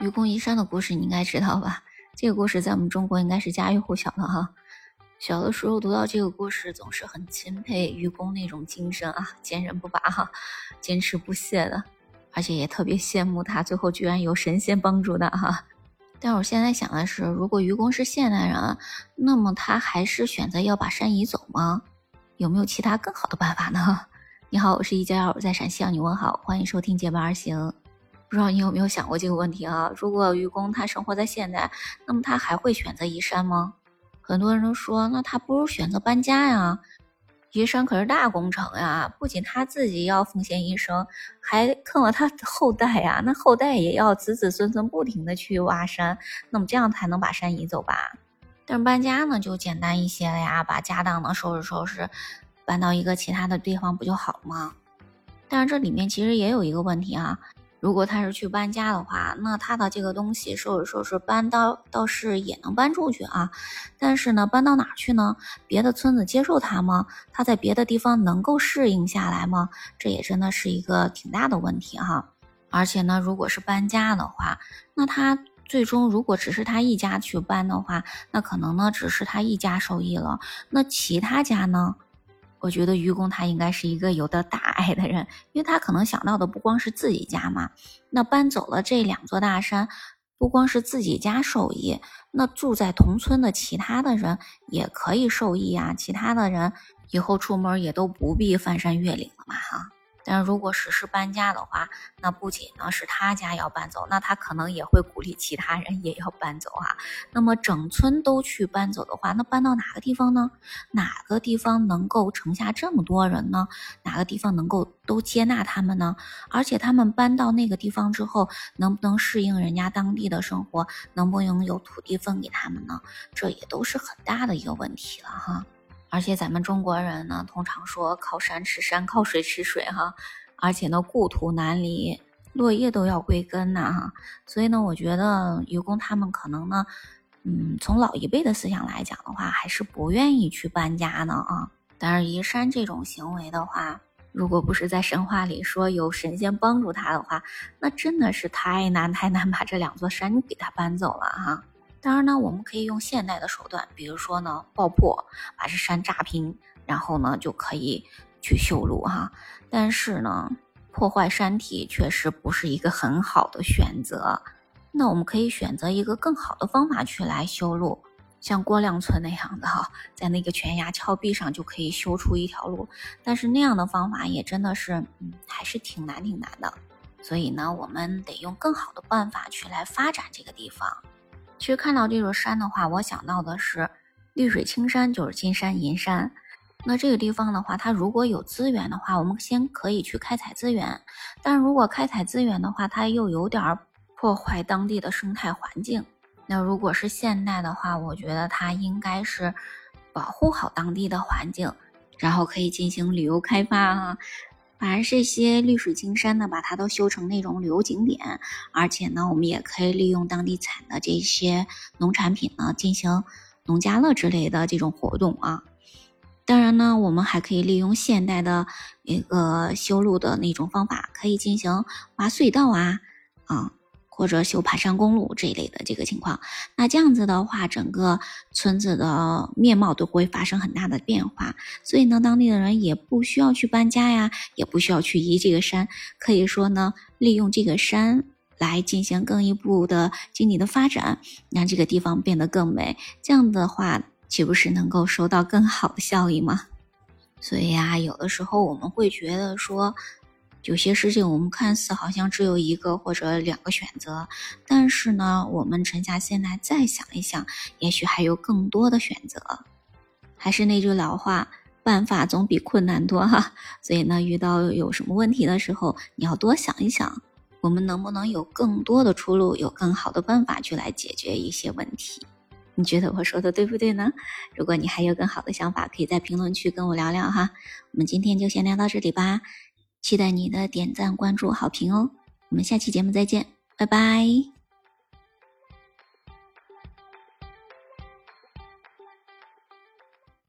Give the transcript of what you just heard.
愚公移山的故事你应该知道吧？这个故事在我们中国应该是家喻户晓的哈。小的时候读到这个故事，总是很钦佩愚公那种精神啊，坚韧不拔哈，坚持不懈的，而且也特别羡慕他最后居然有神仙帮助的哈。但我现在想的是，如果愚公是现代人，那么他还是选择要把山移走吗？有没有其他更好的办法呢？你好，我是一加二，我在陕西向你问好，欢迎收听结伴而行。不知道你有没有想过这个问题啊？如果愚公他生活在现代，那么他还会选择移山吗？很多人都说，那他不如选择搬家呀。移山可是大工程呀，不仅他自己要奉献一生，还坑了他的后代呀。那后代也要子子孙孙不停的去挖山，那么这样才能把山移走吧？但是搬家呢，就简单一些了呀，把家当呢收拾收拾，搬到一个其他的地方不就好了吗？但是这里面其实也有一个问题啊。如果他是去搬家的话，那他的这个东西收拾收拾搬到倒是也能搬出去啊，但是呢，搬到哪去呢？别的村子接受他吗？他在别的地方能够适应下来吗？这也真的是一个挺大的问题哈。而且呢，如果是搬家的话，那他最终如果只是他一家去搬的话，那可能呢只是他一家受益了，那其他家呢？我觉得愚公他应该是一个有的大爱的人，因为他可能想到的不光是自己家嘛。那搬走了这两座大山，不光是自己家受益，那住在同村的其他的人也可以受益啊。其他的人以后出门也都不必翻山越岭了嘛，但如果实施搬家的话，那不仅呢是他家要搬走，那他可能也会鼓励其他人也要搬走啊。那么整村都去搬走的话，那搬到哪个地方呢？哪个地方能够盛下这么多人呢？哪个地方能够都接纳他们呢？而且他们搬到那个地方之后，能不能适应人家当地的生活？能不能有土地分给他们呢？这也都是很大的一个问题了哈。而且咱们中国人呢，通常说靠山吃山，靠水吃水哈。而且呢，故土难离，落叶都要归根呐哈。所以呢，我觉得愚公他们可能呢，嗯，从老一辈的思想来讲的话，还是不愿意去搬家呢啊。但是移山这种行为的话，如果不是在神话里说有神仙帮助他的话，那真的是太难太难把这两座山给他搬走了哈。当然呢，我们可以用现代的手段，比如说呢，爆破把这山炸平，然后呢就可以去修路哈。但是呢，破坏山体确实不是一个很好的选择。那我们可以选择一个更好的方法去来修路，像郭亮村那样的哈，在那个悬崖峭壁上就可以修出一条路。但是那样的方法也真的是，嗯，还是挺难挺难的。所以呢，我们得用更好的办法去来发展这个地方。其实看到这座山的话，我想到的是绿水青山，就是金山银山。那这个地方的话，它如果有资源的话，我们先可以去开采资源。但如果开采资源的话，它又有点破坏当地的生态环境。那如果是现代的话，我觉得它应该是保护好当地的环境，然后可以进行旅游开发啊。反而这些绿水青山呢，把它都修成那种旅游景点，而且呢，我们也可以利用当地产的这些农产品呢，进行农家乐之类的这种活动啊。当然呢，我们还可以利用现代的一个修路的那种方法，可以进行挖隧道啊，啊。或者修爬山公路这一类的这个情况，那这样子的话，整个村子的面貌都会发生很大的变化。所以呢，当地的人也不需要去搬家呀，也不需要去移这个山，可以说呢，利用这个山来进行更一步的经济的发展，让这个地方变得更美。这样的话，岂不是能够收到更好的效益吗？所以呀，有的时候我们会觉得说。有些事情我们看似好像只有一个或者两个选择，但是呢，我们沉下心来再想一想，也许还有更多的选择。还是那句老话，办法总比困难多哈。所以呢，遇到有什么问题的时候，你要多想一想，我们能不能有更多的出路，有更好的办法去来解决一些问题？你觉得我说的对不对呢？如果你还有更好的想法，可以在评论区跟我聊聊哈。我们今天就先聊到这里吧。期待你的点赞、关注、好评哦！我们下期节目再见，拜拜。